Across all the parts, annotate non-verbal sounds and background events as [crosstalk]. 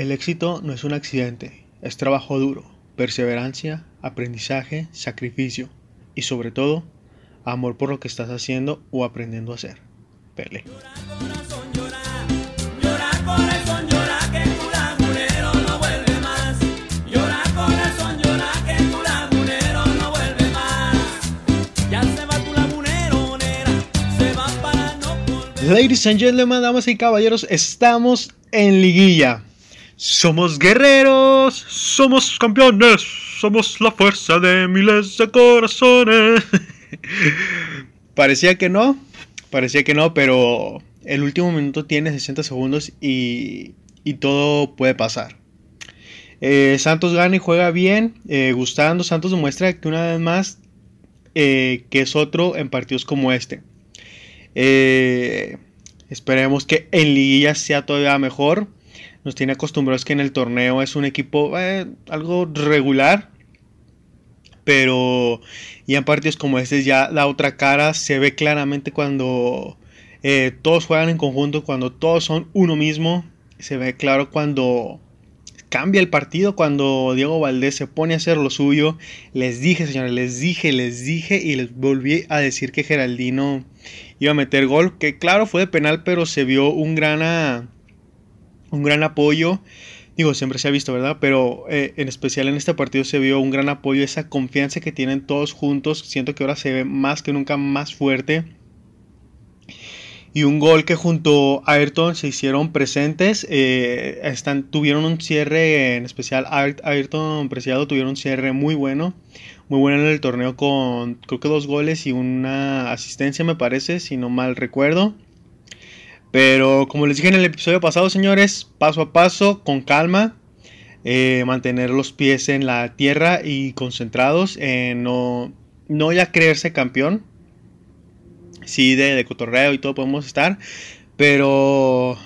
El éxito no es un accidente, es trabajo duro, perseverancia, aprendizaje, sacrificio y sobre todo, amor por lo que estás haciendo o aprendiendo a hacer. Pele. Ladies and gentlemen, damas y caballeros, estamos en liguilla. Somos guerreros, somos campeones, somos la fuerza de miles de corazones. [laughs] parecía que no, parecía que no, pero el último minuto tiene 60 segundos y, todo puede pasar. Eh, Santos gana y juega bien, eh, gustando. Santos demuestra que una vez más eh, que es otro en partidos como este. esperemos que en liguilla sea todavía mejor nos tiene acostumbrados que en el torneo es un equipo eh, algo regular. Pero ya en partidos como este ya la otra cara se ve claramente cuando eh, todos juegan en conjunto, cuando todos son uno mismo. Se ve claro cuando cambia el partido, cuando Diego Valdés se pone a hacer lo suyo. Les dije, señores, les dije, les dije y les volví a decir que Geraldino iba a meter gol. Que claro, fue de penal, pero se vio un gran un gran apoyo. Digo, siempre se ha visto, ¿verdad? Pero eh, en especial en este partido se vio un gran apoyo, esa confianza que tienen todos juntos. Siento que ahora se ve más que nunca más fuerte. Y un gol que junto a Ayrton se hicieron presentes. Eh, están, tuvieron un cierre, en especial Ayrton Preciado tuvieron un cierre muy bueno. Muy bueno en el torneo con creo que dos goles y una asistencia me parece, si no mal recuerdo. Pero como les dije en el episodio pasado, señores, paso a paso, con calma, eh, mantener los pies en la tierra y concentrados, en no, no ya creerse campeón. Sí, de, de cotorreo y todo podemos estar, pero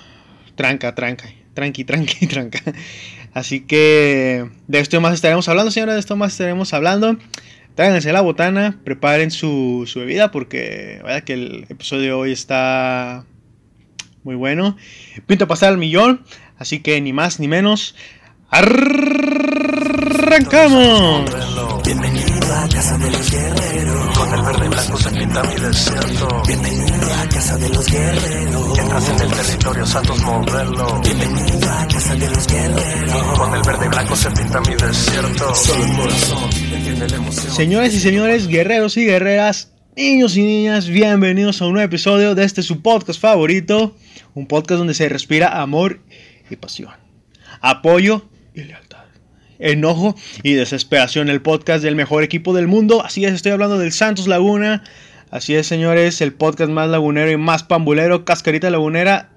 tranca, tranca, tranqui, tranqui, [laughs] tranca. Así que de esto más estaremos hablando, señores, de esto más estaremos hablando. Tráiganse la botana, preparen su, su bebida porque vaya que el episodio de hoy está muy bueno. Pinto pasar al millón, así que ni más ni menos. ¡Arrancamos! Bienvenido a casa de los guerreros. Con el verde y blanco se pinta mi desierto. Bienvenido a casa de los guerreros. Entras en el territorio Santos Modelo. Bienvenido a casa de los guerreros. Con el verde blanco se pinta mi desierto. Solo el corazón entiende la emoción. Señores y señores, guerreros y guerreras, niños y niñas, bienvenidos a un nuevo episodio de este su podcast favorito un podcast donde se respira amor y pasión, apoyo y lealtad, enojo y desesperación. El podcast del mejor equipo del mundo. Así es, estoy hablando del Santos Laguna. Así es, señores, el podcast más lagunero y más pambulero, Cascarita Lagunera.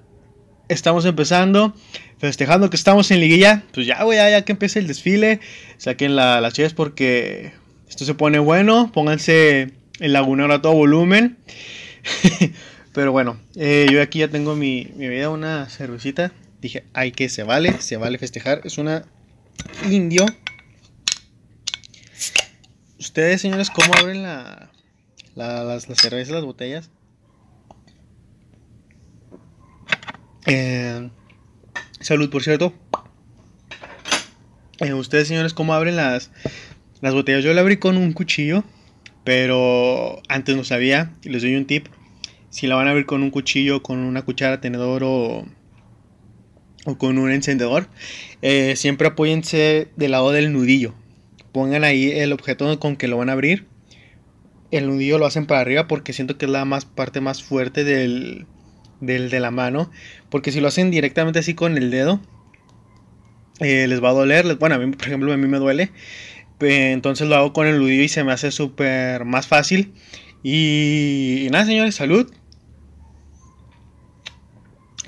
Estamos empezando, festejando que estamos en liguilla. Pues ya, güey, ya, que empiece el desfile. Saquen la, las chivas porque esto se pone bueno. Pónganse el lagunero a todo volumen. [laughs] Pero bueno, eh, yo aquí ya tengo mi, bebida, una cervecita. Dije, ay, que se vale, se vale festejar. Es una indio. Ustedes, señores, ¿cómo abren la, las, las cervezas, las botellas? Eh, salud, por cierto. Eh, ustedes, señores, ¿cómo abren las, las botellas? Yo la abrí con un cuchillo, pero antes no sabía. Y les doy un tip si la van a ver con un cuchillo, con una cuchara, tenedor o, o con un encendedor, eh, siempre apóyense del lado del nudillo. Pongan ahí el objeto con que lo van a abrir. El nudillo lo hacen para arriba porque siento que es la más, parte más fuerte del, del de la mano. Porque si lo hacen directamente así con el dedo, eh, les va a doler. Bueno, a mí, por ejemplo, a mí me duele. Entonces lo hago con el nudillo y se me hace súper más fácil. Y, y, nada, señores, salud.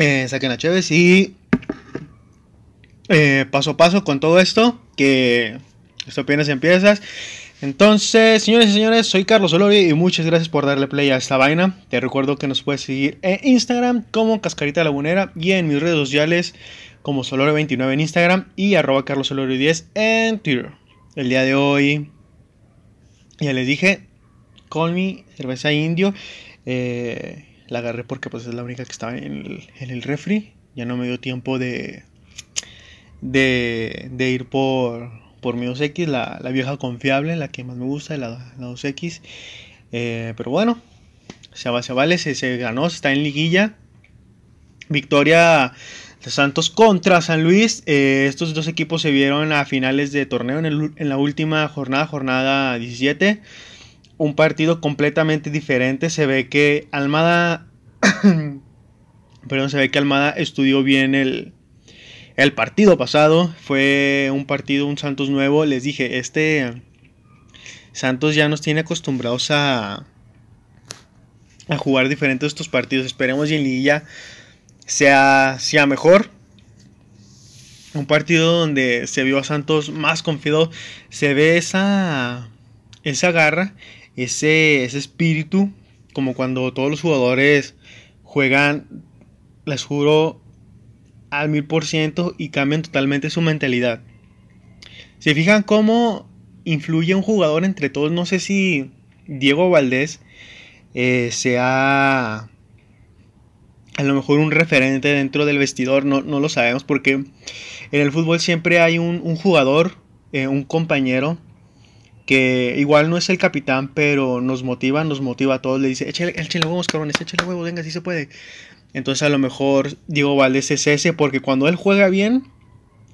Eh, saquen la Chévez y eh, paso a paso con todo esto, que esto apenas empiezas. Entonces, señores y señores, soy Carlos Olori y muchas gracias por darle play a esta vaina. Te recuerdo que nos puedes seguir en Instagram como Cascarita Lagunera y en mis redes sociales como Solore29 en Instagram y arroba carlosolori10 en Twitter. El día de hoy, ya les dije, con mi cerveza indio. Eh, la agarré porque pues es la única que estaba en el, refri. Ya no me dio tiempo de, de, ir por, por mi 2X, la, vieja confiable, la que más me gusta, la, la 2X. Eh, pero bueno, se, vale, se, se ganó, está en liguilla. Victoria de Santos contra San Luis. Eh, estos dos equipos se vieron a finales de torneo en, en, la última jornada, jornada 17. Un partido completamente diferente. Se ve que Almada. [coughs] perdón, se ve que Almada estudió bien el, el partido pasado. Fue un partido, un Santos nuevo. Les dije, este Santos ya nos tiene acostumbrados a, a jugar diferentes estos partidos. Esperemos y en Liguilla sea, sea mejor. Un partido donde se vio a Santos más confiado. Se ve esa, esa garra, ese, ese espíritu. Como cuando todos los jugadores juegan, les juro, al mil por ciento y cambian totalmente su mentalidad. Se fijan cómo influye un jugador entre todos. No sé si Diego Valdés eh, sea a lo mejor un referente dentro del vestidor, no, lo sabemos porque en el fútbol siempre hay un, jugador, eh, un compañero que igual no es el capitán, pero nos motiva, nos motiva a todos, le dice, échale, échale huevos, cabrones, échale huevos, venga, si se puede. Entonces a lo mejor Diego Valdés es ese, porque cuando él juega bien,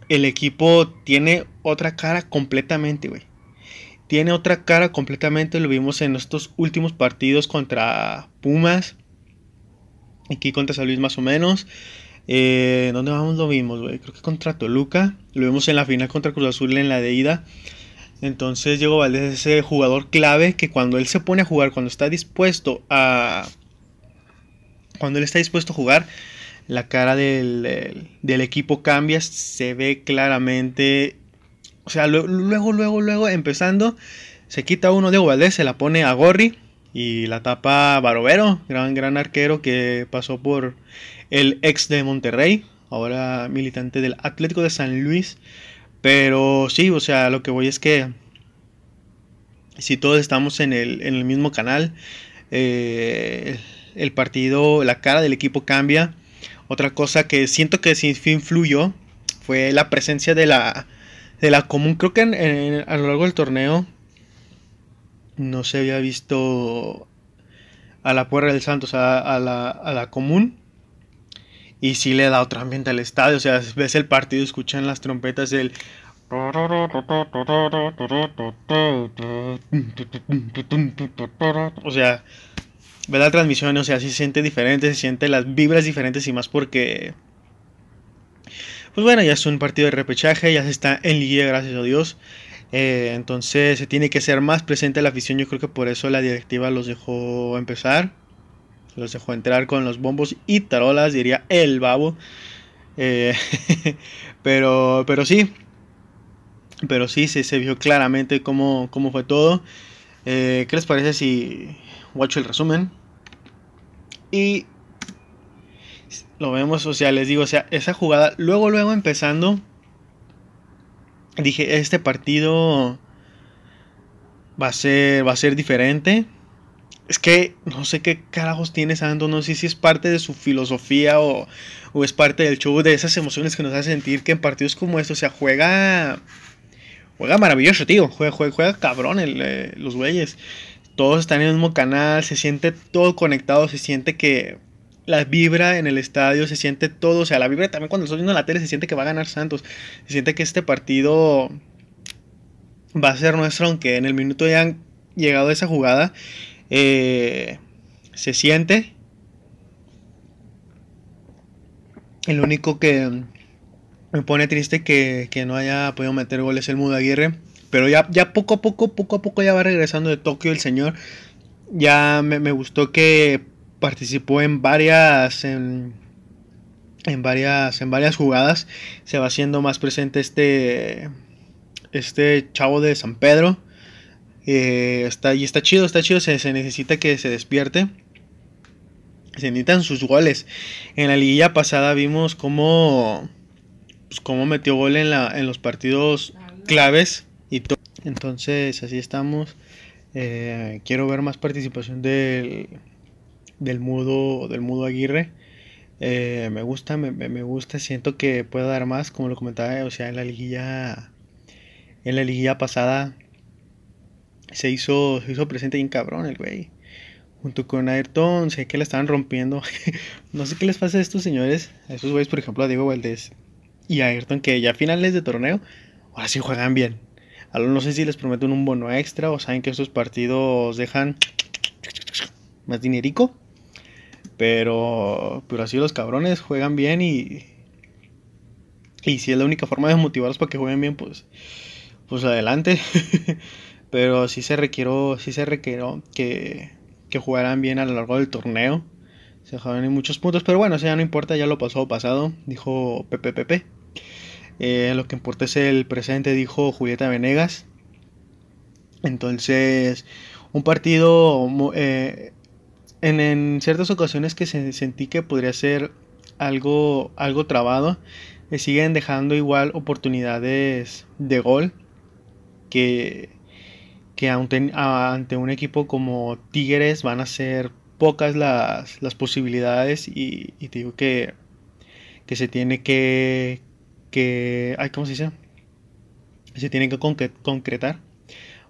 el equipo tiene otra cara completamente, güey tiene otra cara completamente. Lo vimos en estos últimos partidos contra Pumas. Aquí contra San Luis más o menos. Eh, ¿Dónde vamos? Lo vimos, güey. Creo que contra Toluca. Lo vimos en la final contra Cruz Azul en la de ida. Entonces Diego Valdés es ese jugador clave que cuando él se pone a jugar, cuando está dispuesto a... Cuando él está dispuesto a jugar, la cara del, del equipo cambia, se ve claramente o sea, luego, luego, luego, empezando, se quita uno de Valdés, se la pone a Gorri y la tapa Barovero, gran, gran arquero que pasó por el ex de Monterrey, ahora militante del Atlético de San Luis. Pero sí, o sea, lo que voy es que si todos estamos en el, en el mismo canal, eh, el partido, la cara del equipo cambia. Otra cosa que siento que sí influyó fue la presencia de la de la común, creo que a lo largo del torneo no se había visto a la Puerta del Santos, a, la, a la común. Y sí le da otro ambiente al estadio. O sea, ves el partido, escuchan las trompetas del... O sea, ve la transmisión, o sea, sí se siente diferente, se siente las vibras diferentes y más porque pues bueno, ya es un partido de repechaje, ya se está en liguilla, gracias a Dios. Eh, entonces se tiene que ser más presente la afición. Yo creo que por eso la directiva los dejó empezar. Los dejó entrar con los bombos y tarolas, diría el babo. Eh, [laughs] pero, pero sí. Pero sí, se, vio claramente cómo, cómo fue todo. Eh, ¿Qué les parece si watch el resumen? Y lo vemos, o sea, les digo, o sea, esa jugada, luego, luego empezando, dije, este partido va a ser, va a ser diferente. Es que no sé qué carajos tiene Santos, no sé si es parte de su filosofía o, o, es parte del show de esas emociones que nos hace sentir que en partidos como estos, o sea, juega, juega maravilloso, tío, juega, juega, juega cabrón el, eh, los güeyes. Todos están en el mismo canal, se siente todo conectado, se siente que la vibra en el estadio, se siente todo, o sea, la vibra también cuando estás viendo la tele se siente que va a ganar Santos, se siente que este partido va a ser nuestro, aunque en el minuto ya han llegado a esa jugada, eh, se siente. El único que me pone triste que, que no haya podido meter goles el Mudo Aguirre. Pero ya, ya poco a poco, poco a poco ya va regresando de Tokio el señor. Ya me, me gustó que participó en varias en, varias en varias jugadas se va haciendo más presente este este chavo de San Pedro eh, está y está chido está chido se, necesita que se despierte. Se necesitan sus goles. En la liguilla pasada vimos cómo pues, cómo metió gol en, la, en los partidos claves y entonces así estamos. Eh, quiero ver más participación del del mudo, del mudo Aguirre. Eh, me gusta, me, me, gusta, siento que puedo dar más, como lo comentaba, o sea, en la liguilla, en la liguilla pasada se hizo, se hizo presente bien cabrón el güey. Junto con Ayrton, sé que le estaban rompiendo. [laughs] no sé qué les pasa a estos señores, a estos güeyes, por ejemplo, a Diego Valdés y a Ayrton, que ya a finales de torneo, ahora sí juegan bien. No sé si les prometen un bono extra o saben que estos partidos dejan [tsk] más dinerico. Pero, pero así los cabrones juegan bien y, y si es la única forma de motivarlos para que jueguen bien, pues, pues adelante. [laughs] pero sí se requiero, sí se requiero que, que jugaran bien a lo largo del torneo. Se juegan en muchos puntos, pero bueno, eso ya no importa, ya lo pasó pasado, dijo Pepe Pepe. Eh, lo que importa es el presente, dijo Julieta Venegas. Entonces, un partido eh, en, ciertas ocasiones que sentí que podría ser algo, algo trabado, me siguen dejando igual oportunidades de gol que, que ante, un equipo como Tigres van a ser pocas las, posibilidades y, y, digo que, que se tiene que, que ay, ¿cómo se dice? Se tiene que concretar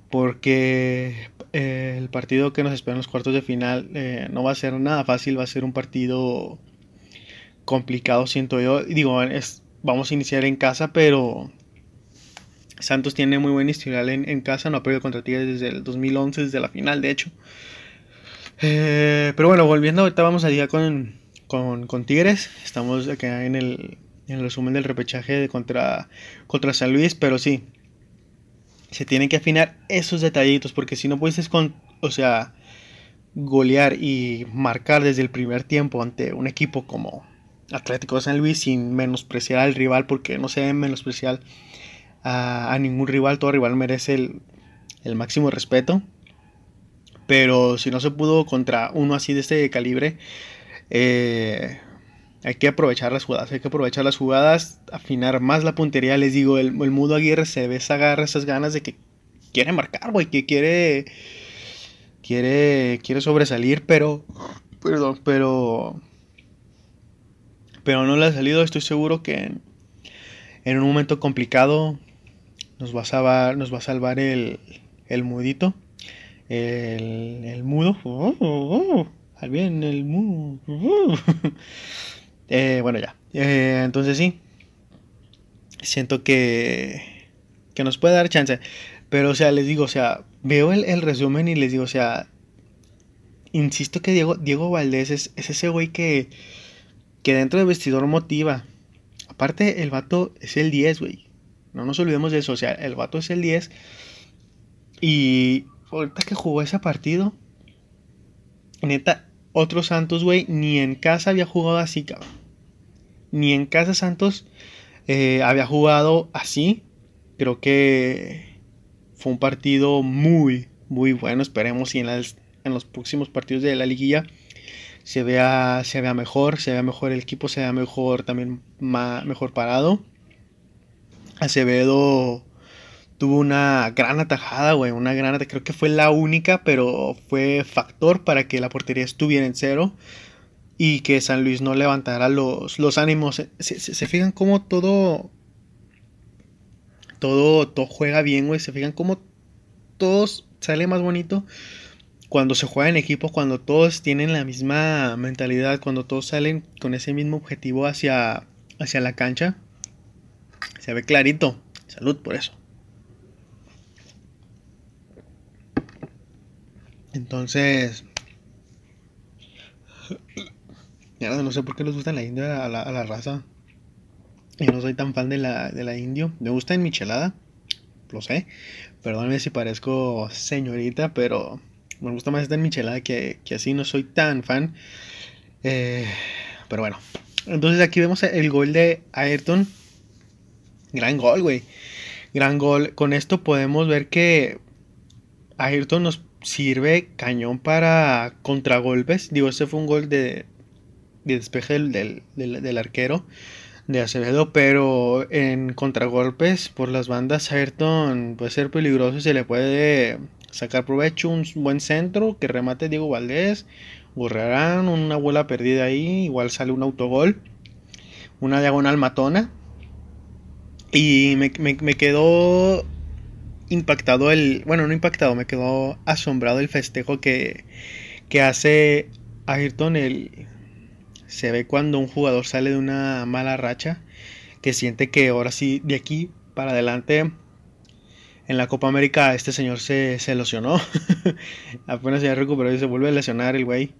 porque eh, el partido que nos espera en los cuartos de final eh, no va a ser nada fácil, va a ser un partido complicado, siento yo. Digo, vamos a iniciar en casa, pero Santos tiene muy buen historial en, casa, no ha perdido contra Tigres desde el 2011, desde la final, de hecho. Eh, pero bueno, volviendo, ahorita vamos a día con, con, Tigres. Estamos acá en el, en el resumen del repechaje de contra, contra San Luis, pero sí, se tienen que afinar esos detallitos, porque si no puedes con, o sea, golear y marcar desde el primer tiempo ante un equipo como Atlético de San Luis sin menospreciar al rival, porque no se debe menospreciar a, ningún rival, todo rival merece el, el máximo respeto. Pero si no se pudo contra uno así de este calibre, eh, hay que aprovechar las jugadas, hay que aprovechar las jugadas, afinar más la puntería. Les digo, el, Mudo Aguirre se ve esa garra, esas ganas de que quiere marcar, güey, que quiere, quiere, quiere sobresalir, pero, perdón, pero, pero no le ha salido. Estoy seguro que en, un momento complicado nos va a salvar, nos va a salvar el, el mudito, el, el mudo. Oh, oh, oh. Bien, el mudo. [laughs] Eh, bueno, ya. Eh, entonces sí. Siento que, que nos puede dar chance. Pero, o sea, les digo, o sea, veo el, resumen y les digo, o sea, insisto que Diego, Diego Valdés es, ese güey que, que dentro del vestidor motiva. Aparte, el vato es el 10, güey. No nos olvidemos de eso, o sea, el vato es el 10. Y ahorita que jugó ese partido, neta, otro Santos, güey, ni en casa había jugado así, cabrón. Ni en casa Santos eh, había jugado así. Creo que fue un partido muy, muy bueno. Esperemos si en, en los próximos partidos de la liguilla se vea, se vea mejor, se vea mejor el equipo, se vea mejor también mejor parado. Acevedo tuvo una gran atajada, güey, una gran atajada, creo que fue la única, pero fue factor para que la portería estuviera en cero y que San Luis no levantara los, los ánimos. ¿Se, fijan cómo todo, todo, todo juega bien, güey, se fijan cómo todos sale más bonito cuando se juega en equipo, cuando todos tienen la misma mentalidad, cuando todos salen con ese mismo objetivo hacia, hacia la cancha. Se ve clarito. Salud por eso. Entonces, [clears throat] no sé por qué les gusta la india a la, raza. Yo no soy tan fan de la, de la indio. Me gusta en michelada, lo sé. Perdóname si parezco señorita, pero me gusta más esta en michelada que, que así. No soy tan fan. Eh, pero bueno. Entonces aquí vemos el gol de Ayrton. Gran gol, güey. Gran gol. Con esto podemos ver que Ayrton nos sirve cañón para contragolpes. Digo, este fue un gol de, de despeje del, del, arquero de Acevedo, pero en contragolpes por las bandas Ayrton puede ser peligroso y se le puede sacar provecho un buen centro que remate Diego Valdés, Gorrearán, una bola perdida ahí, igual sale un autogol, una diagonal matona. Y me, me quedó impactado el, bueno, no impactado, me quedó asombrado el festejo que, que hace Ayrton. El, se ve cuando un jugador sale de una mala racha, que siente que ahora sí, de aquí para adelante, en la Copa América este señor se, se lesionó. [laughs] Apenas se recuperó y se vuelve a lesionar el güey.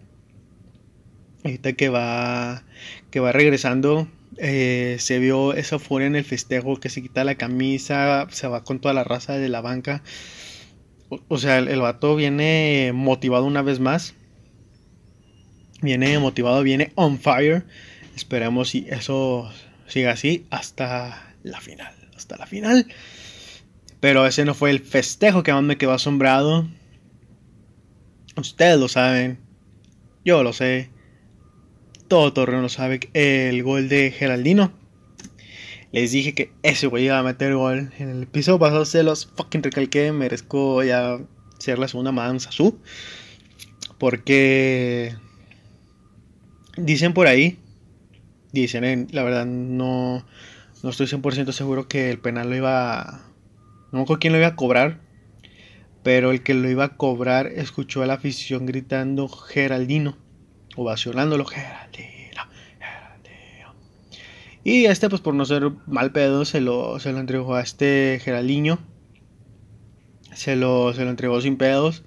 Ahorita que va, que va regresando, eh, se vio esa euforia en el festejo, que se quita la camisa, se va con toda la raza de la banca. O, sea, el, el, vato viene motivado una vez más. Viene motivado, viene on fire. Esperemos si eso siga así hasta la final. Hasta la final. Pero ese no fue el festejo que más me quedó asombrado. Ustedes lo saben. Yo lo sé todo Torreón lo sabe, el gol de Geraldino. Les dije que ese güey iba a meter gol. En el episodio pasado se los fucking recalqué. Merezco ya ser la segunda Madame su Porque dicen por ahí, dicen, la verdad no, no estoy 100% seguro que el penal lo iba... No me quién lo iba a cobrar. Pero el que lo iba a cobrar escuchó a la afición gritando Geraldino ovacionándolo. Geraldino, Geraldino. Y este, pues por no ser mal pedo, se lo, se lo entregó a este Geraldinho. Se lo, se lo entregó sin pedos.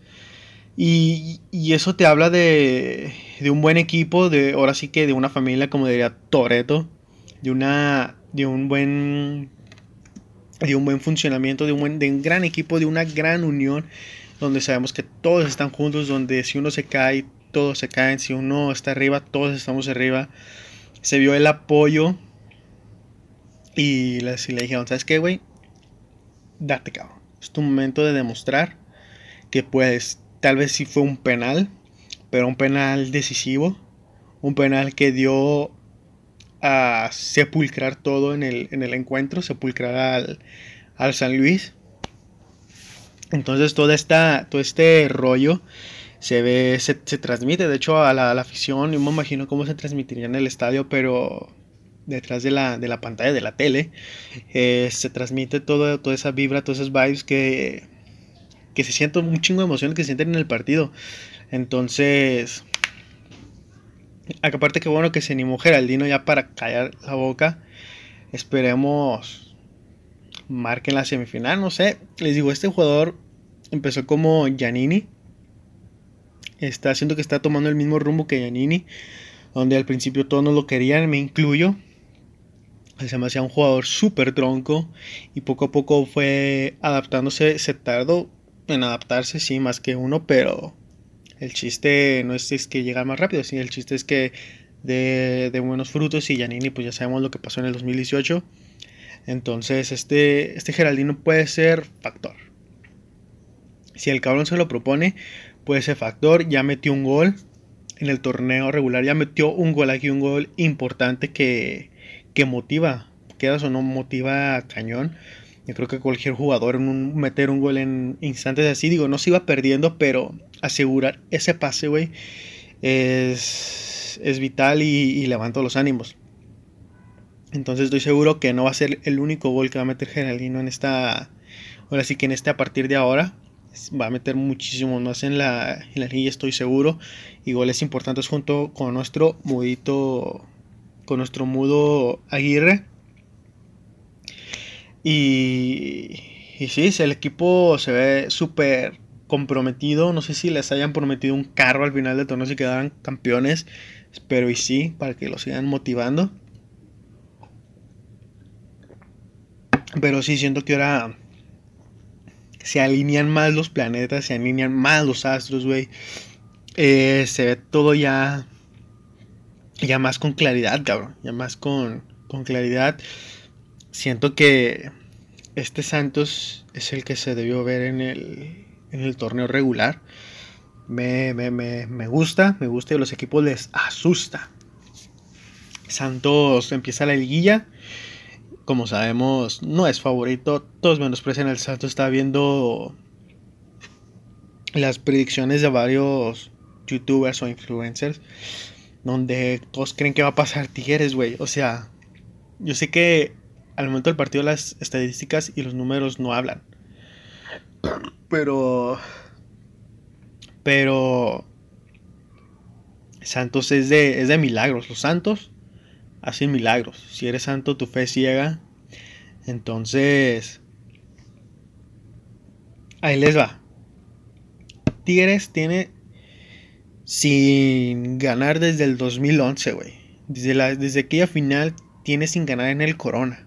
Y, y, eso te habla de, de un buen equipo, de ahora sí que de una familia, como diría Toreto, de una de un buen de un buen funcionamiento, de un buen de un gran equipo, de una gran unión, donde sabemos que todos están juntos, donde si uno se cae, todos se caen. Si uno está arriba, todos estamos arriba. Se vio el apoyo. Y le, le dijeron, ¿sabes qué, güey? Date, cabrón. Es tu momento de demostrar que pues tal vez sí fue un penal, pero un penal decisivo. Un penal que dio a sepulcrar todo en el, en el encuentro, sepulcrar al, al San Luis. Entonces toda esta, todo este rollo se ve, se, transmite, de hecho a la, afición, yo me imagino cómo se transmitiría en el estadio, pero detrás de la, de la pantalla de la tele, eh, se transmite toda esa vibra, todas esas vibes que, que se sienten un chingo de emociones que se sienten en el partido. Entonces, aparte que bueno que se animó Geraldino ya para callar la boca, esperemos marquen la semifinal, no sé, les digo, este jugador empezó como Giannini, está haciendo que está tomando el mismo rumbo que Giannini, donde al principio todos no lo querían, me incluyo. Se me hacía un jugador súper tronco y poco a poco fue adaptándose. Se tardó en adaptarse, sí, más que uno, pero el chiste no es, que llega más rápido, sino el chiste es que de, de, buenos frutos y Giannini, pues ya sabemos lo que pasó en el 2018. Entonces, este, este Geraldino puede ser factor. Si el cabrón se lo propone, pues ese factor. Ya metió un gol en el torneo regular, ya metió un gol aquí, un gol importante que, que motiva, quedas o no motiva cañón. Yo creo que cualquier jugador en meter un gol en instantes así, digo, no se iba perdiendo, pero asegurar ese pase, güey, es, es vital y, y levanta los ánimos. Entonces estoy seguro que no va a ser el único gol que va a meter Geraldino en esta, ahora sí que en este a partir de ahora va a meter muchísimo más en la, en la línea, estoy seguro. Y goles importantes junto con nuestro mudito, con nuestro mudo Aguirre. Y, y sí, el equipo se ve súper comprometido. No sé si les hayan prometido un carro al final del torneo si quedaran campeones. Espero y sí, para que lo sigan motivando. Pero sí, siento que ahora se alinean más los planetas, se alinean más los astros, güey. Eh, se ve todo ya, ya más con claridad, cabrón. Ya más con, con claridad. Siento que este Santos es el que se debió ver en el, en el torneo regular. Me, me, me, me, gusta, me gusta y a los equipos les asusta. Santos empieza la liguilla como sabemos, no es favorito. Todos menosprecian el salto. Está viendo las predicciones de varios youtubers o influencers donde todos creen que va a pasar Tigres, güey. O sea, yo sé que al momento del partido las estadísticas y los números no hablan. Pero... Pero... Santos es de, es de milagros. Los santos hacen milagros. Si eres santo, tu fe ciega. Entonces... Ahí les va. Tigres tiene sin ganar desde el 2011, güey. Desde, desde aquella final tiene sin ganar en el Corona.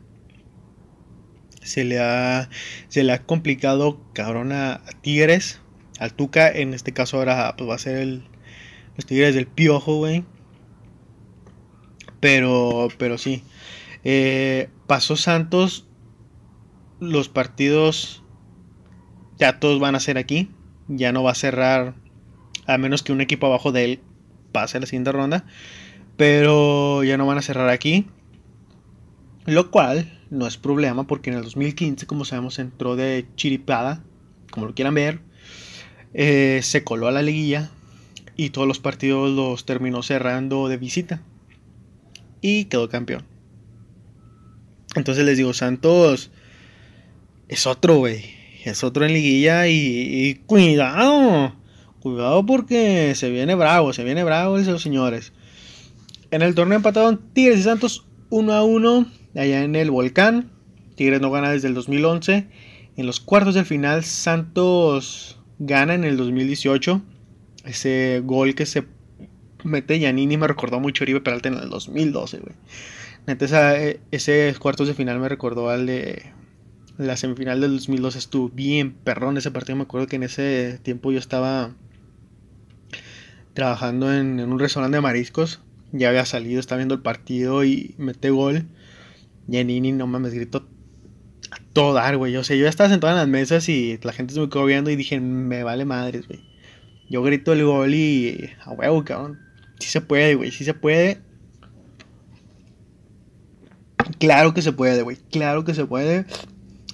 Se le ha, se le ha complicado cabrón a, Tigres. Al Tuca, en este caso ahora pues, va a ser el, los Tigres del Piojo, güey. Pero, pero sí. Eh, pasó Santos. Los partidos ya todos van a ser aquí. Ya no va a cerrar. A menos que un equipo abajo de él pase la siguiente ronda. Pero ya no van a cerrar aquí. Lo cual no es problema porque en el 2015, como sabemos, entró de chiripada. Como lo quieran ver. Eh, se coló a la liguilla. Y todos los partidos los terminó cerrando de visita. Y quedó campeón. Entonces les digo, Santos es otro, güey es otro en liguilla y, cuidado. Cuidado porque se viene bravo, se viene bravo esos señores. En el torneo empataron Tigres y Santos 1 a 1 allá en el Volcán. Tigres no gana desde el 2011. En los cuartos del final Santos gana en el 2018. Ese gol que se mete Yanini me recordó mucho a Oribe Peralta en el 2012, güey. Neta, eh, ese cuartos de final me recordó al de la semifinal del 2002 estuvo bien perrón ese partido. Me acuerdo que en ese tiempo yo estaba trabajando en, un restaurante de mariscos. Ya había salido, estaba viendo el partido y mete gol. Yanini, no mames, gritó a todo dar, güey. O sea, yo ya estaba sentado en las mesas y la gente se me quedó viendo y dije, me vale madres, güey. Yo grito el gol y a huevo, cabrón. Sí se puede, güey, sí se puede. Claro que se puede, güey. Claro que se puede.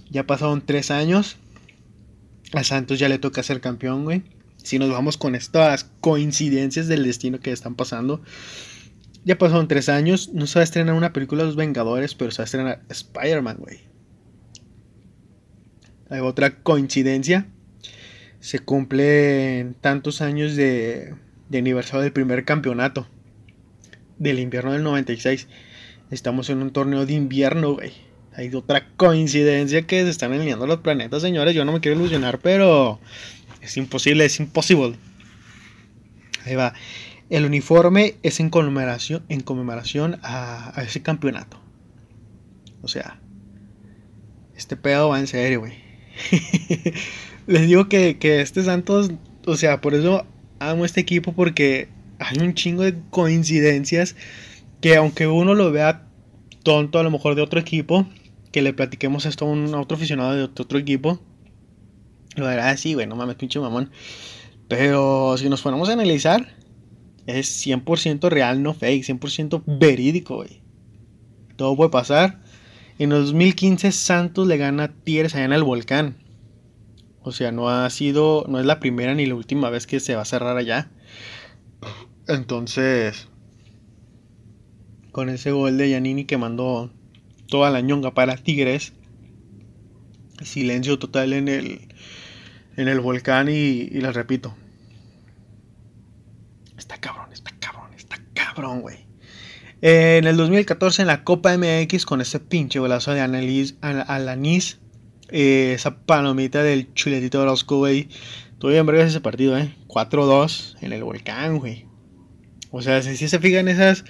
Ya pasaron tres años. A Santos ya le toca ser campeón, güey. Si nos vamos con estas coincidencias del destino que están pasando. Ya pasaron tres años. No se va a estrenar una película de los Vengadores, pero se va a estrenar Spider-Man, güey. Hay otra coincidencia. Se cumplen tantos años de, de aniversario del primer campeonato. Del invierno del 96. Estamos en un torneo de invierno, güey hay otra coincidencia que se están alineando los planetas, señores. Yo no me quiero ilusionar, pero es imposible, es imposible. Ahí va. El uniforme es en conmemoración, en conmemoración a, ese campeonato. O sea, este pedo va en serio, güey. [laughs] Les digo que, que este Santos, o sea, por eso amo este equipo porque hay un chingo de coincidencias que aunque uno lo vea tonto a lo mejor de otro equipo, que le platiquemos esto a un otro aficionado de otro equipo, lo verá así, güey, no mames, pinche mamón. Pero si nos ponemos a analizar, es 100% real, no fake, 100% verídico, güey. Todo puede pasar. En el 2015 Santos le gana a Tigres allá en el volcán. O sea, no ha sido, no es la primera ni la última vez que se va a cerrar allá. Entonces, con ese gol de Yanini que mandó toda la ñonga para Tigres. Silencio total en el, en el volcán y, les repito. Está cabrón, está cabrón, está cabrón, güey. en el 2014 en la Copa MX con ese pinche golazo de Alanis, Alanis eh, esa palomita del chuletito de los güey. Tuve bien vergas ese partido, eh. 4-2 en el volcán, güey. O sea, si se fijan esas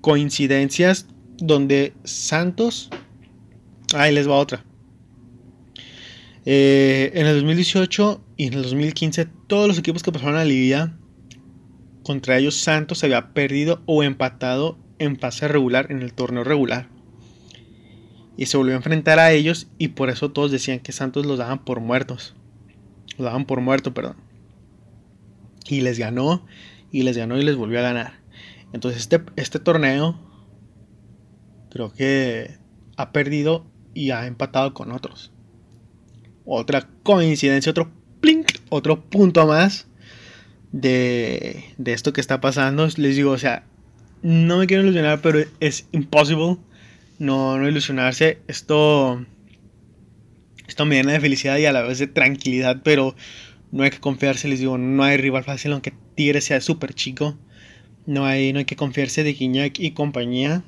coincidencias, donde Santos. Ahí les va otra. Eh, en el 2018 y en el 2015, todos los equipos que pasaron a liga, contra ellos Santos se había perdido o empatado en fase regular en el torneo regular. Y se volvió a enfrentar a ellos y por eso todos decían que Santos los daban por muertos. Los daban por muerto, perdón. Y les ganó, y les ganó y les volvió a ganar. Entonces este, este torneo creo que ha perdido y ha empatado con otros. Otra coincidencia, otro plink, otro punto más de, de esto que está pasando. Les digo, o sea, no me quiero ilusionar, pero es imposible no, no ilusionarse. Esto, esto me llena de felicidad y a la vez de tranquilidad, pero no hay que confiarse, les digo, no hay rival fácil, aunque Tigre sea súper chico. No hay, no hay que confiarse de Guiñac y compañía.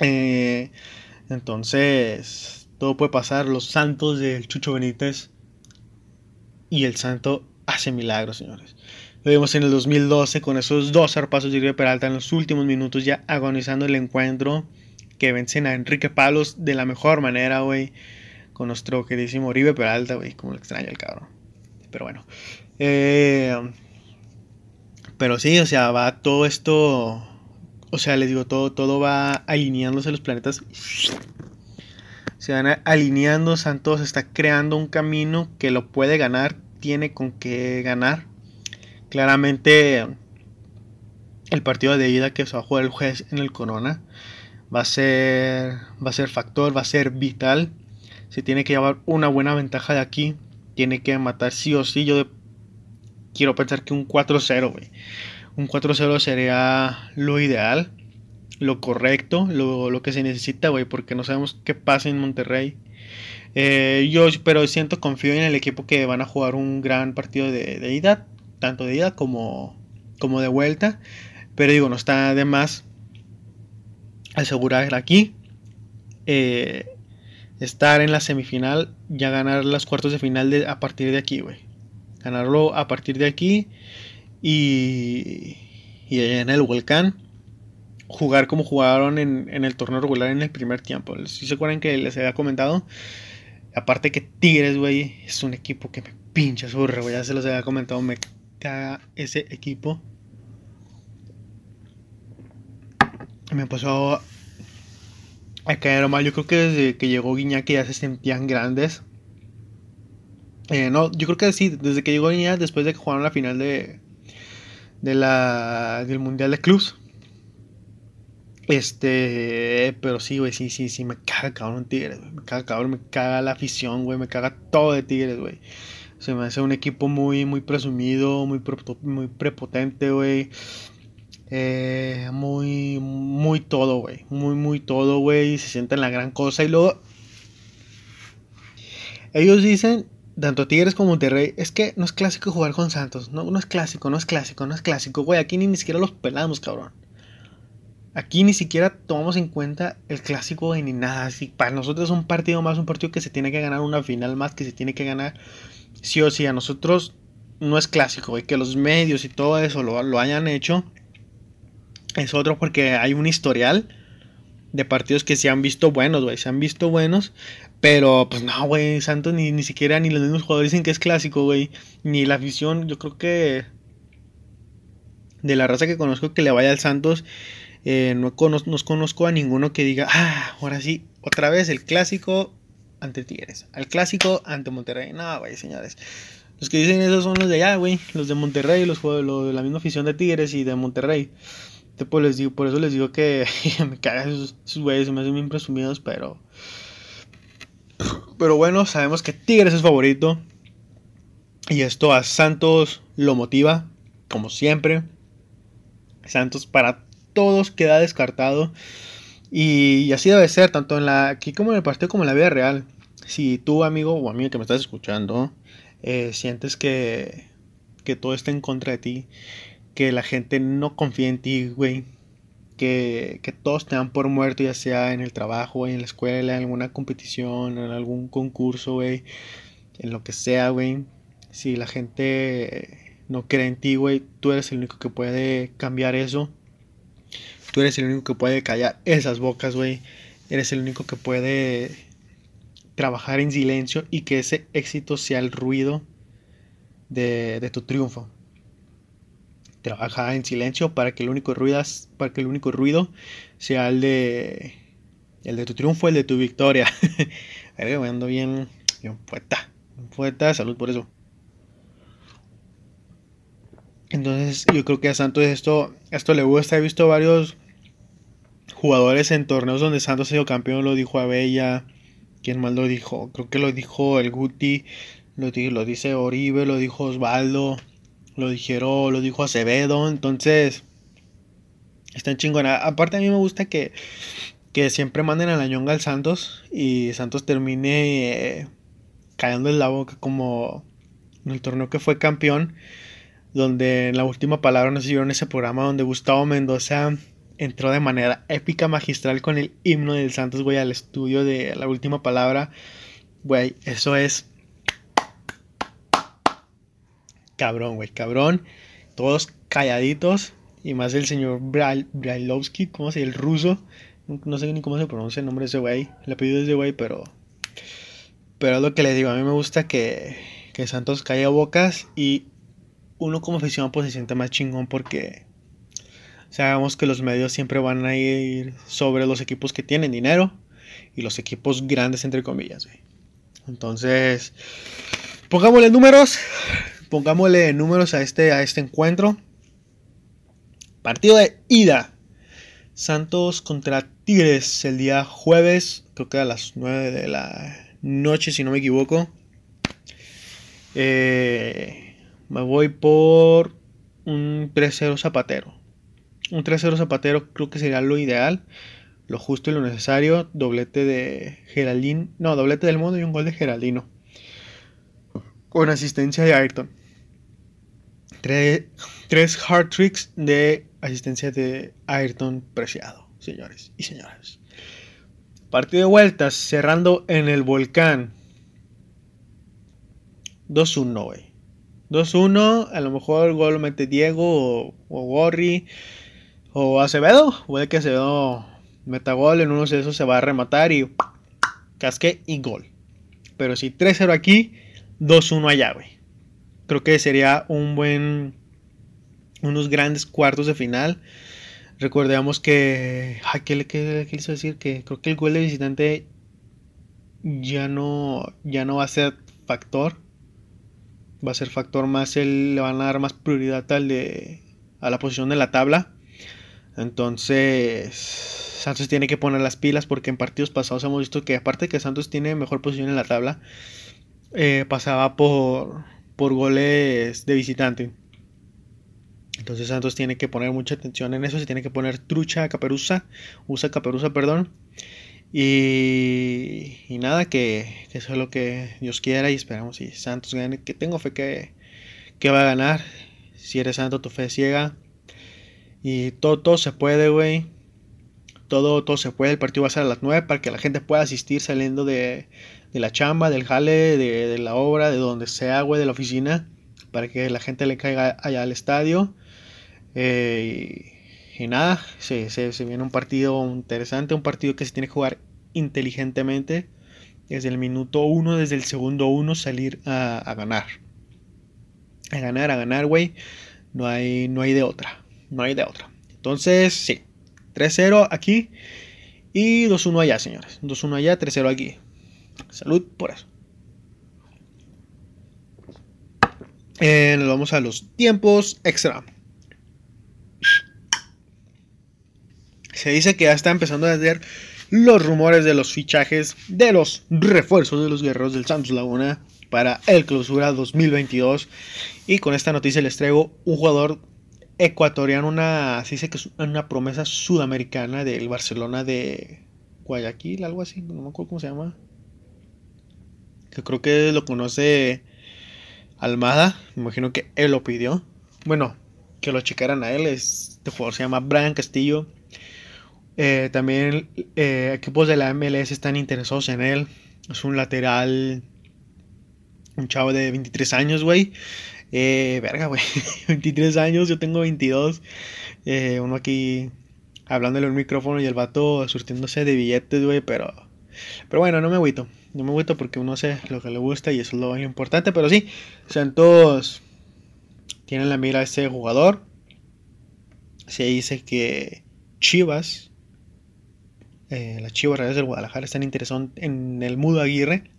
Eh, entonces, todo puede pasar. Los santos del Chucho Benítez y el santo hace milagros, señores. Lo vimos en el 2012 con esos dos zarpazos de Uribe Peralta en los últimos minutos, ya agonizando el encuentro. Que vencen a Enrique Palos de la mejor manera, güey. Con nuestro queridísimo Uribe Peralta, güey. Como lo extraña el cabrón. Pero bueno. Eh, pero sí, o sea, va todo esto. O sea, les digo, todo, todo va alineándose los planetas. Se van alineando. Santos está creando un camino que lo puede ganar. Tiene con qué ganar. Claramente, el partido de ida que se va a jugar el juez en el Corona va a ser, va a ser factor, va a ser vital. Se tiene que llevar una buena ventaja de aquí. Tiene que matar sí o sí. Yo quiero pensar que un 4-0, güey. Un 4-0 sería lo ideal, lo correcto, lo, que se necesita, güey, porque no sabemos qué pasa en Monterrey. Eh, yo, pero siento, confío en el equipo que van a jugar un gran partido de, ida, tanto de ida como, como de vuelta. Pero digo, no está de más asegurar aquí. Eh, estar en la semifinal, ya ganar las cuartos de final a partir de aquí, güey. Ganarlo a partir de aquí y, y en el volcán jugar como jugaron en, el torneo regular en el primer tiempo. Si se acuerdan que les había comentado, aparte que Tigres, güey, es un equipo que me pincha su güey, ya se los había comentado, me ese equipo. Me pasó a caer mal. Yo creo que desde que llegó Guiñac ya se sentían grandes. Eh, no, yo creo que sí, desde que llegó Guiñac, después de que jugaron la final de, de la, del Mundial de Clubs. Este, pero sí, güey, sí, sí, sí, me caga cabrón Tigres. Me caga cabrón, me caga la afición, güey, me caga todo de Tigres, güey. Se me hace un equipo muy, muy presumido, muy, muy prepotente, güey. Eh, muy, muy todo, güey. Muy, muy todo, güey. Se sienten la gran cosa. Y luego, ellos dicen tanto Tigres como Monterrey, es que no es clásico jugar con Santos. No, no es clásico, no es clásico, no es clásico. Güey, aquí ni, siquiera los pelamos, cabrón. Aquí ni siquiera tomamos en cuenta el clásico, güey, ni nada. Así, para nosotros es un partido más, un partido que se tiene que ganar, una final más que se tiene que ganar. Sí o sí, a nosotros no es clásico, güey. Que los medios y todo eso lo, lo hayan hecho. Es otro porque hay un historial de partidos que se han visto buenos, güey. Se han visto buenos. Pero, pues no, güey, Santos ni, ni siquiera ni los mismos jugadores dicen que es clásico, güey. Ni la afición, yo creo que de la raza que conozco que le vaya al Santos, eh, no, conozco, no conozco a ninguno que diga, ah, ahora sí, otra vez el clásico ante Tigres, al clásico ante Monterrey. No, güey, señores. Los que dicen eso son los de allá, güey, los de Monterrey, los, de la misma afición de Tigres y de Monterrey. Les digo, por eso les digo que [laughs] me cagan esos güeyes, se me hacen bien presumidos, pero pero bueno, sabemos que Tigres es favorito. Y esto a Santos lo motiva, como siempre. Santos para todos queda descartado. Y, así debe ser, tanto en la, aquí como en el partido como en la vida real. Si tú, amigo o amiga que me estás escuchando, eh, sientes que, que todo está en contra de ti, que la gente no confía en ti, güey, que, todos te dan por muerto, ya sea en el trabajo, en la escuela, en alguna competición, en algún concurso, güey, en lo que sea, güey. Si la gente no cree en ti, güey, tú eres el único que puede cambiar eso. Tú eres el único que puede callar esas bocas, güey. Eres el único que puede trabajar en silencio y que ese éxito sea el ruido de, tu triunfo trabaja en silencio para que el único ruido, para que el único ruido sea el de el de tu triunfo, el de tu victoria. [laughs] me ando bien, bien poeta, poeta, salud por eso. Entonces yo creo que a Santos esto, esto le gusta. He visto varios jugadores en torneos donde Santos ha sido campeón. Lo dijo Abella. ¿Quién más lo dijo? Creo que lo dijo el Guti. Lo, dice Oribe. Lo dijo Osvaldo Lo dijeron, lo dijo Acevedo. Entonces, están chingona. Aparte, a mí me gusta que, que siempre manden a la ñonga al Santos y Santos termine eh, cayendo en la boca como en el torneo que fue campeón. Donde en la última palabra nos siguieron ese programa donde Gustavo Mendoza entró de manera épica, magistral con el himno del Santos, güey, al estudio de la última palabra. Güey, eso es cabrón, güey, cabrón. Todos calladitos. Y más el señor Brailovsky, ¿cómo se? El ruso. No sé ni cómo se pronuncia el nombre de ese güey. El apellido de ese güey, pero. Pero es lo que les digo. A mí me gusta que, que Santos caiga bocas. Y uno como aficionado pues se siente más chingón porque. Sabemos que los medios siempre van a ir sobre los equipos que tienen dinero. Y los equipos grandes, entre comillas. Entonces. Pongámosle números pongámosle números a este, a este encuentro. Partido de ida. Santos contra Tigres el día jueves, creo que a las 9 de la noche, si no me equivoco. Eh, me voy por un 3-0 Zapatero. Un 3-0 Zapatero creo que sería lo ideal, lo justo y lo necesario. Doblete de Geraldín, no, doblete del mundo y un gol de Geraldino. Con asistencia de Ayrton tres hard tricks de asistencia de Ayrton Preciado, señores y señoras. Partido de vueltas, cerrando en el volcán. 2-1, güey. 2-1, a lo mejor el gol lo mete Diego o, o Gorri o Acevedo. Puede que Acevedo meta gol, en uno de esos se va a rematar y casque y gol. Pero si 3-0 aquí, 2-1 allá, güey creo que sería un buen, unos grandes cuartos de final. Recordemos que, ay, ¿qué le quiso decir? Que creo que el gol de visitante ya no, ya no va a ser factor. Va a ser factor más el, le van a dar más prioridad al de, a la posición de la tabla. Entonces, Santos tiene que poner las pilas porque en partidos pasados hemos visto que aparte de que Santos tiene mejor posición en la tabla, eh, pasaba por, por goles de visitante. Entonces Santos tiene que poner mucha atención en eso, se tiene que poner trucha caperuza, usa caperuza, perdón. Y, y nada, que, que, eso es lo que Dios quiera y esperamos y Santos gane, que tengo fe que, que va a ganar. Si eres santo, tu fe ciega. Y todo, todo se puede, güey. Todo, todo se puede. El partido va a ser a las 9 para que la gente pueda asistir saliendo de, de la chamba, del jale, de, la obra, de donde sea, güey, de la oficina, para que la gente le caiga allá al estadio. Eh, y, nada, se, se, viene un partido interesante, un partido que se tiene que jugar inteligentemente. Desde el minuto uno, desde el segundo uno, salir a, ganar. A ganar, a ganar, güey. No hay, no hay de otra. No hay de otra. Entonces, sí. 3-0 aquí. Y 2-1 allá, señores. 2-1 allá, 3-0 aquí. Salud por eso. Eh, nos vamos a los tiempos extra. Se dice que ya está empezando a ver los rumores de los fichajes de los refuerzos de los guerreros del Santos Laguna para el clausura 2022. Y con esta noticia les traigo un jugador ecuatoriano, una, se dice que es una promesa sudamericana del Barcelona de Guayaquil, algo así, no me acuerdo cómo se llama que creo que lo conoce Almada, me imagino que él lo pidió. Bueno, que lo checaran a él, este jugador se llama Brian Castillo. Eh, también eh, equipos de la MLS están interesados en él. Es un lateral, un chavo de 23 años, güey. Eh, verga, güey. [laughs] 23 años, yo tengo 22. uno aquí hablándole un micrófono y el vato surtiéndose de billetes, güey, pero... Pero bueno, no me agüito no me gusta porque uno sé lo que le gusta y eso es lo importante. Pero sí, Santos tienen la mira a ese jugador. Se dice que Chivas, eh, las Chivas Reales del Guadalajara están interesados en el Mudo Aguirre.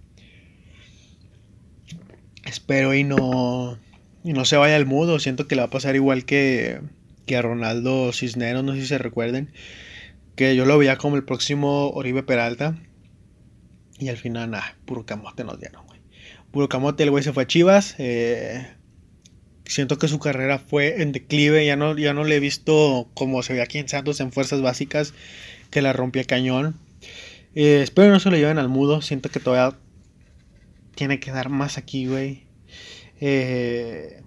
Espero y no, y no se vaya al Mudo. Siento que le va a pasar igual que, que a Ronaldo Cisneros, no sé si se recuerden. Que yo lo veía como el próximo Oribe Peralta y al final, nada, puro camote nos dieron, güey. Puro camote, el güey se fue a Chivas. Eh, siento que su carrera fue en declive, ya no, ya no le he visto como se ve aquí en Santos en fuerzas básicas, que la rompía cañón. Eh, espero no se lo lleven al mudo, siento que todavía tiene que dar más aquí, güey. Eh,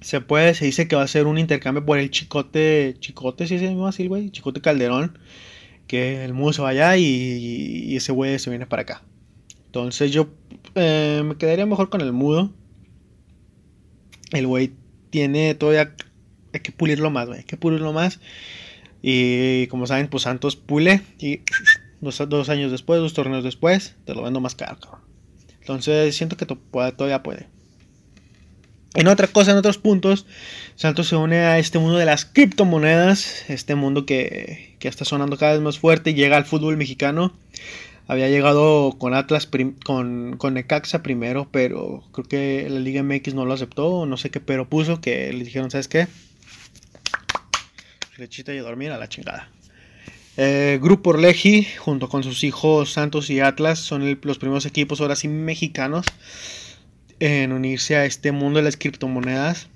se puede, se dice que va a ser un intercambio por el Chicote, Chicote, si ¿sí se llama así, güey, Chicote Calderón, que el mudo se vaya y, ese güey se viene para acá. Entonces yo eh, me quedaría mejor con el mudo. El güey tiene todavía. Hay que pulirlo más, güey. Hay que pulirlo más. Y como saben, pues Santos pule. Y dos, años después, dos torneos después, te lo vendo más caro, cabrón. Entonces siento que todavía puede. En otra cosa, en otros puntos, Santos se une a este mundo de las criptomonedas. Este mundo que, que está sonando cada vez más fuerte. y Llega al fútbol mexicano. Había llegado con Atlas, con, con Necaxa primero, pero creo que la Liga MX no lo aceptó, no sé qué pero puso, que le dijeron, ¿sabes qué? Flechita y a dormir a la chingada. Eh, Grupo Orleji, junto con sus hijos Santos y Atlas, son los primeros equipos ahora sí mexicanos en unirse a este mundo de las criptomonedas.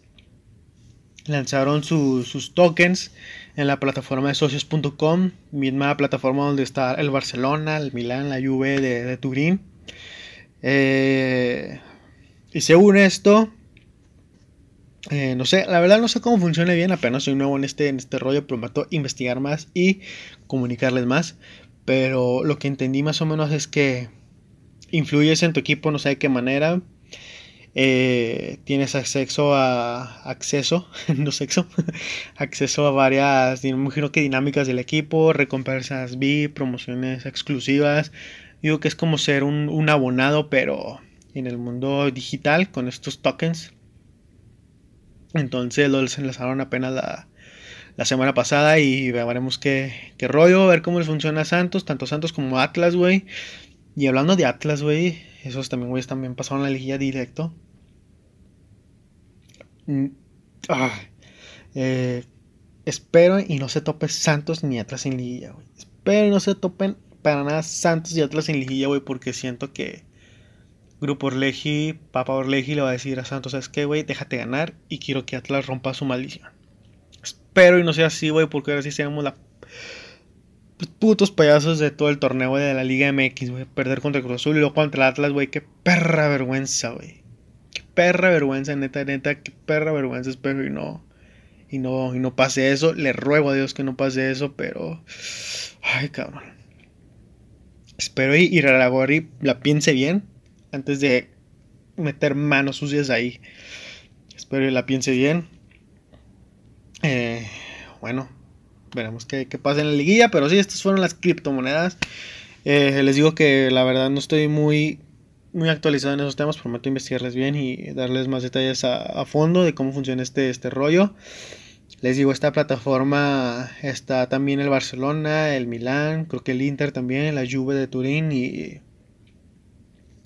Lanzaron sus tokens en la plataforma de socios.com, misma plataforma donde está el Barcelona, el Milán, la Juve de, Turín. Eh, y según esto, eh, no sé, la verdad no sé cómo funciona bien, apenas soy nuevo en este, en este rollo, prometo investigar más y comunicarles más. Pero lo que entendí más o menos es que influyes en tu equipo, no sé de qué manera, eh, tienes acceso a acceso, [laughs] no sexo, [laughs] acceso a varias, imagino que dinámicas del equipo, recompensas VIP, promociones exclusivas. Digo que es como ser un, abonado, pero en el mundo digital con estos tokens. Entonces lo enlazaron apenas la, la semana pasada y veremos qué, qué rollo, a ver cómo les funciona a Santos, tanto Santos como Atlas, güey. Y hablando de Atlas, güey, esos también, güeyes, también pasaron la liguilla directo. Mm, ah, eh, espero y no se topen Santos ni Atlas en liguilla, güey. Espero y no se topen para nada Santos y Atlas en liguilla, güey, porque siento que Grupo Orleji, Papa Orleji le va a decir a Santos, ¿sabes qué, güey? Déjate ganar y quiero que Atlas rompa su maldición. Espero y no sea así, güey, porque ahora sí seamos la putos payasos de todo el torneo de la Liga MX, güey. Perder contra el Cruz Azul y luego contra el Atlas, güey. Qué perra vergüenza, güey. Qué perra vergüenza, neta, neta. Qué perra vergüenza. Espero y no. Y no, y no pase eso. Le ruego a Dios que no pase eso, pero. Ay, cabrón. Espero y, y la piense bien antes de meter manos sucias ahí. Espero y la piense bien. Eh, bueno, veremos qué, pasa en la liguilla. Pero sí, estas fueron las criptomonedas. Eh, les digo que la verdad no estoy muy, muy actualizado en esos temas. Prometo investigarles bien y darles más detalles a, fondo de cómo funciona este, este rollo. Les digo, esta plataforma está también el Barcelona, el Milán, creo que el Inter también, la Juve de Turín y,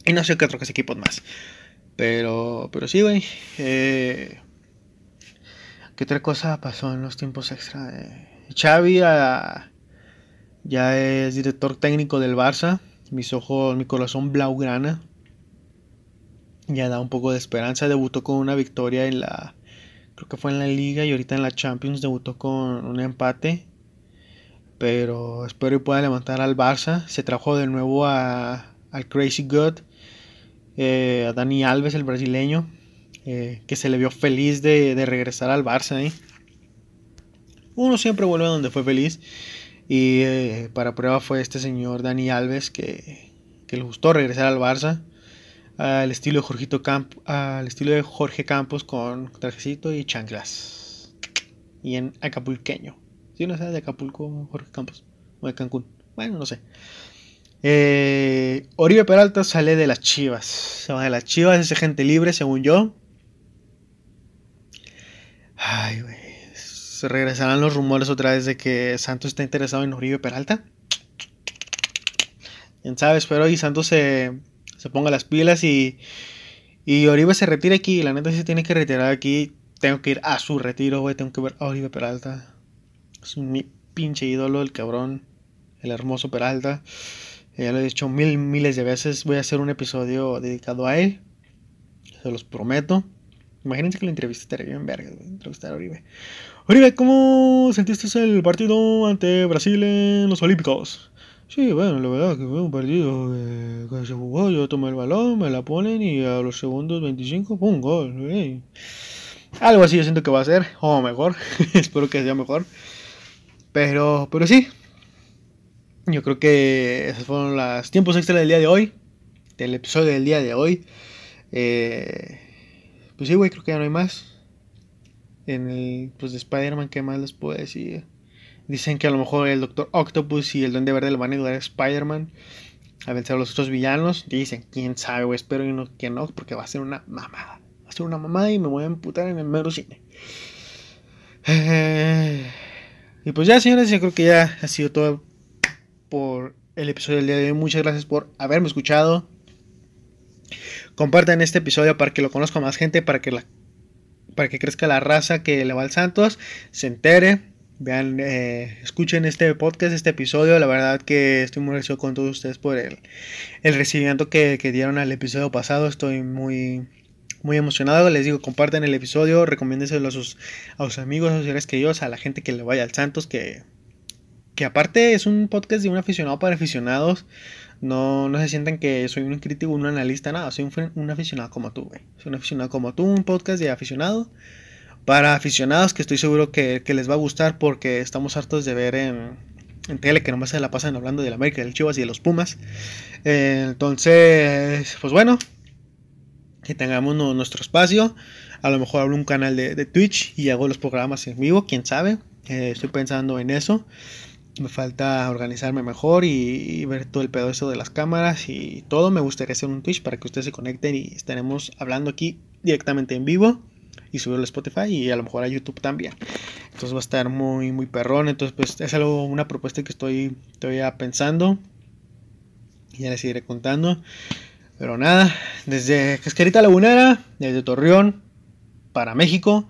y no sé qué otros equipos más. Pero, pero sí, güey. Eh, ¿Qué otra cosa pasó en los tiempos extra? de Xavi ya es director técnico del Barça. Mis ojos, mi corazón blaugrana. Ya da un poco de esperanza. Debutó con una victoria en la. Creo que fue en la Liga y ahorita en la Champions debutó con un empate. Pero espero que pueda levantar al Barça. Se trajo de nuevo a, al Crazy God. Eh, a Dani Alves, el brasileño. Eh, que se le vio feliz de, de regresar al Barça. ¿eh? Uno siempre vuelve a donde fue feliz. Y para prueba fue este señor Dani Alves que, le gustó regresar al Barça. Al estilo de Jorgito al estilo de Jorge Campos con trajecito y chanclas. Y en acapulqueño. Si no sabes de Acapulco, Jorge Campos. O de Cancún. Bueno, no sé. Eh, Oribe Peralta sale de las Chivas. Se va de las Chivas, ese gente libre, según yo. Ay, güey se regresarán los rumores otra vez de que Santos está interesado en Oribe Peralta. Quién sabe, espero que Santos se, se ponga las pilas y, y Oribe se retire aquí. La neta, se tiene que retirar aquí, tengo que ir a su retiro, güey. Tengo que ver a Oribe Peralta. Es mi pinche ídolo, el cabrón. El hermoso Peralta. Ya lo he dicho mil, miles de veces. Voy a hacer un episodio dedicado a él. Se los prometo. Imagínense que lo entrevistaría bien verga, entrevistar a Oribe. Oribe, ¿cómo sentiste el partido ante Brasil en los Olímpicos? Sí, bueno, la verdad que fue un partido que se jugó, yo tomé el balón, me la ponen y a los segundos 25, ¡pum! gol. Algo así yo siento que va a ser, o mejor, [laughs] espero que sea mejor. Pero, pero sí, yo creo que esos fueron los tiempos extra del día de hoy, del episodio del día de hoy. Eh, pues sí, güey, creo que ya no hay más. En el, pues de Spider-Man, ¿qué más les puedo decir? Dicen que a lo mejor el Doctor Octopus y el Duende Verde le van a ayudar a Spider-Man a vencer a los otros villanos. Dicen, quién sabe, güey, espero que no, porque va a ser una mamada. Va a ser una mamada y me voy a emputar en el mero cine. Eh, y pues ya, señores, yo creo que ya ha sido todo por el episodio del día de hoy. Muchas gracias por haberme escuchado. Compartan este episodio para que lo conozca más gente, para que, para que crezca la raza que le va al Santos, se entere. Vean, eh, escuchen este podcast, este episodio. La verdad que estoy muy agradecido con todos ustedes por el, el recibimiento que, dieron al episodio pasado. Estoy muy, muy emocionado. Les digo, compartan el episodio, recomiéndenselo a sus, a sus amigos, a sus seres queridos, a la gente que le vaya al Santos, que, que aparte es un podcast de un aficionado para aficionados. No, no se sientan que soy un crítico, un analista, nada. Soy un, aficionado como tú, güey. Soy un aficionado como tú, un podcast de aficionado. Para aficionados que estoy seguro que, les va a gustar porque estamos hartos de ver en, en tele que nomás se la pasan hablando del América, del Chivas y de los Pumas. Eh, entonces, pues bueno, que tengamos nuestro espacio. A lo mejor abro un canal de, Twitch y hago los programas en vivo, quién sabe. Eh, estoy pensando en eso me falta organizarme mejor y, ver todo el pedo eso de las cámaras y todo. Me gustaría hacer un Twitch para que ustedes se conecten y estaremos hablando aquí directamente en vivo y subirlo a Spotify y a lo mejor a YouTube también. Entonces va a estar muy, muy perrón. Entonces, pues es algo, una propuesta que estoy todavía pensando. Y ya les iré contando. Pero nada, desde Cascarita Lagunera, desde Torreón para México,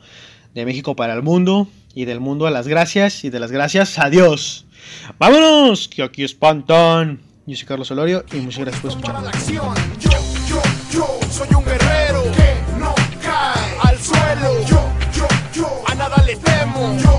de México para el mundo y del mundo a las gracias y de las gracias a Dios. Vámonos, que aquí espantan. Yo soy Carlos Solorio y muchas gracias por escuchar. Yo, yo, yo soy un guerrero que no cae al suelo. Yo, yo, yo a nada le temo. Yo